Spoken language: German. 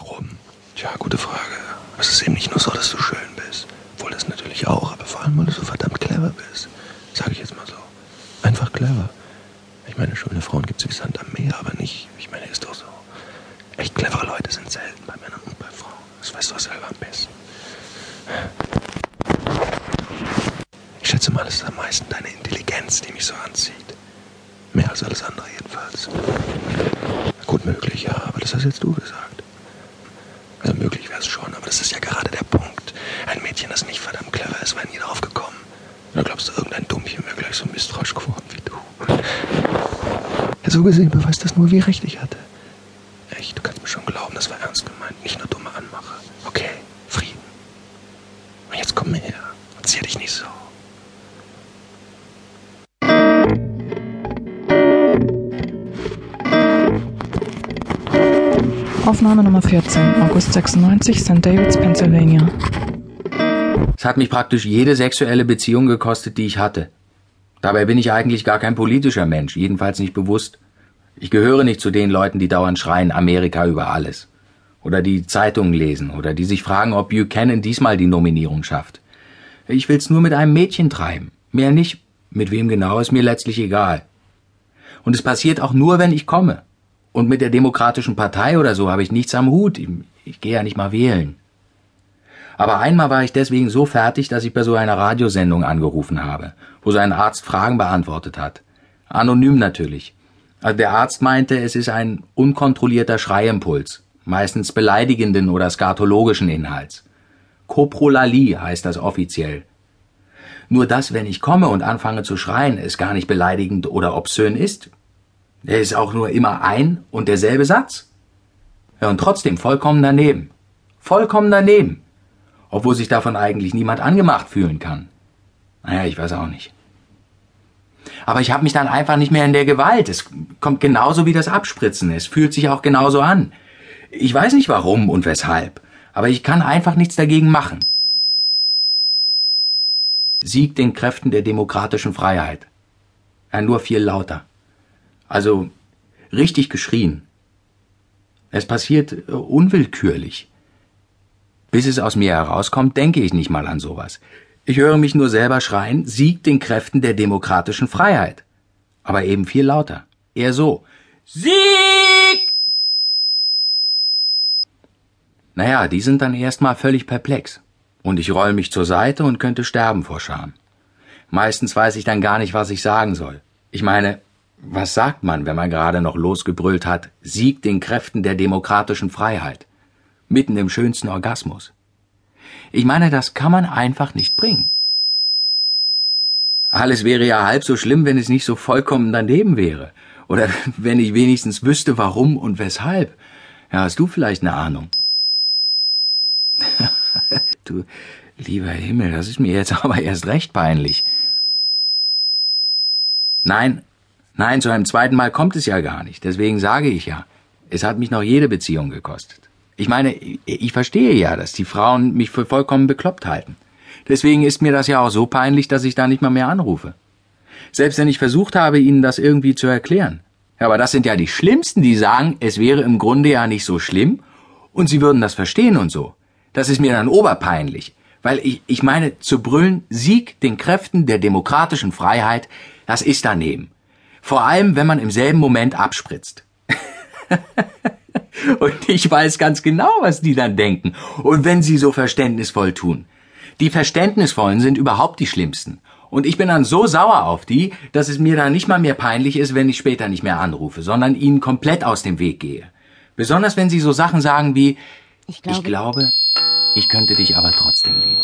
Warum? Tja, gute Frage. Es ist eben nicht nur so, dass du schön bist. Obwohl das natürlich auch, aber vor allem, weil du so verdammt clever bist. Sag ich jetzt mal so. Einfach clever. Ich meine, schöne Frauen gibt es wie Sand am Meer, aber nicht. Ich meine, ist doch so. Echt clevere Leute sind selten bei Männern und bei Frauen. Das weißt du selber am besten. Ich schätze mal, es ist am meisten deine Intelligenz, die mich so anzieht. Mehr als alles andere jedenfalls. Gut möglich, ja, aber das hast jetzt du gesagt. Es schon, aber das ist ja gerade der Punkt. Ein Mädchen, das nicht verdammt clever ist, wäre nie darauf gekommen. Oder glaubst du, irgendein Dummchen wäre gleich so misstrauisch geworden wie du? Ja, so gesehen beweist das nur, wie recht ich hatte. Echt, du kannst mir schon glauben, das war ernst gemeint, nicht nur dumme Anmache. Okay, Frieden. Und jetzt komm her und zieh dich nicht so. Aufnahme Nummer 14, August 96, St. Davids, Pennsylvania. Es hat mich praktisch jede sexuelle Beziehung gekostet, die ich hatte. Dabei bin ich eigentlich gar kein politischer Mensch, jedenfalls nicht bewusst. Ich gehöre nicht zu den Leuten, die dauernd schreien Amerika über alles. Oder die Zeitungen lesen oder die sich fragen, ob Buchanan diesmal die Nominierung schafft. Ich will's nur mit einem Mädchen treiben. Mehr nicht. Mit wem genau ist mir letztlich egal. Und es passiert auch nur, wenn ich komme. Und mit der Demokratischen Partei oder so habe ich nichts am Hut. Ich, ich gehe ja nicht mal wählen. Aber einmal war ich deswegen so fertig, dass ich bei so einer Radiosendung angerufen habe, wo so ein Arzt Fragen beantwortet hat. Anonym natürlich. Also der Arzt meinte, es ist ein unkontrollierter Schreiimpuls, meistens beleidigenden oder skatologischen Inhalts. Koprolalie heißt das offiziell. Nur dass, wenn ich komme und anfange zu schreien, es gar nicht beleidigend oder obszön ist. Er ist auch nur immer ein und derselbe Satz. Ja, und trotzdem vollkommen daneben. Vollkommen daneben. Obwohl sich davon eigentlich niemand angemacht fühlen kann. Naja, ich weiß auch nicht. Aber ich habe mich dann einfach nicht mehr in der Gewalt. Es kommt genauso wie das Abspritzen. Es fühlt sich auch genauso an. Ich weiß nicht warum und weshalb, aber ich kann einfach nichts dagegen machen. Sieg den Kräften der demokratischen Freiheit. Ja, nur viel lauter. Also richtig geschrien. Es passiert äh, unwillkürlich. Bis es aus mir herauskommt, denke ich nicht mal an sowas. Ich höre mich nur selber schreien, Sieg den Kräften der demokratischen Freiheit. Aber eben viel lauter. Eher so. Sieg! Naja, die sind dann erstmal völlig perplex. Und ich roll mich zur Seite und könnte sterben vor Scham. Meistens weiß ich dann gar nicht, was ich sagen soll. Ich meine, was sagt man, wenn man gerade noch losgebrüllt hat, Sieg den Kräften der demokratischen Freiheit? Mitten im schönsten Orgasmus. Ich meine, das kann man einfach nicht bringen. Alles wäre ja halb so schlimm, wenn es nicht so vollkommen daneben wäre. Oder wenn ich wenigstens wüsste, warum und weshalb. Ja, hast du vielleicht eine Ahnung? du lieber Himmel, das ist mir jetzt aber erst recht peinlich. Nein, nein, zu einem zweiten Mal kommt es ja gar nicht. Deswegen sage ich ja, es hat mich noch jede Beziehung gekostet. Ich meine, ich verstehe ja, dass die Frauen mich für vollkommen bekloppt halten. Deswegen ist mir das ja auch so peinlich, dass ich da nicht mal mehr anrufe. Selbst wenn ich versucht habe, ihnen das irgendwie zu erklären. Aber das sind ja die Schlimmsten, die sagen, es wäre im Grunde ja nicht so schlimm und sie würden das verstehen und so. Das ist mir dann oberpeinlich. Weil ich, ich meine, zu brüllen, Sieg den Kräften der demokratischen Freiheit, das ist daneben. Vor allem, wenn man im selben Moment abspritzt. und ich weiß ganz genau, was die dann denken. Und wenn sie so verständnisvoll tun. Die Verständnisvollen sind überhaupt die schlimmsten. Und ich bin dann so sauer auf die, dass es mir dann nicht mal mehr peinlich ist, wenn ich später nicht mehr anrufe, sondern ihnen komplett aus dem Weg gehe. Besonders wenn sie so Sachen sagen wie, ich glaube, ich, glaube, ich könnte dich aber trotzdem lieben.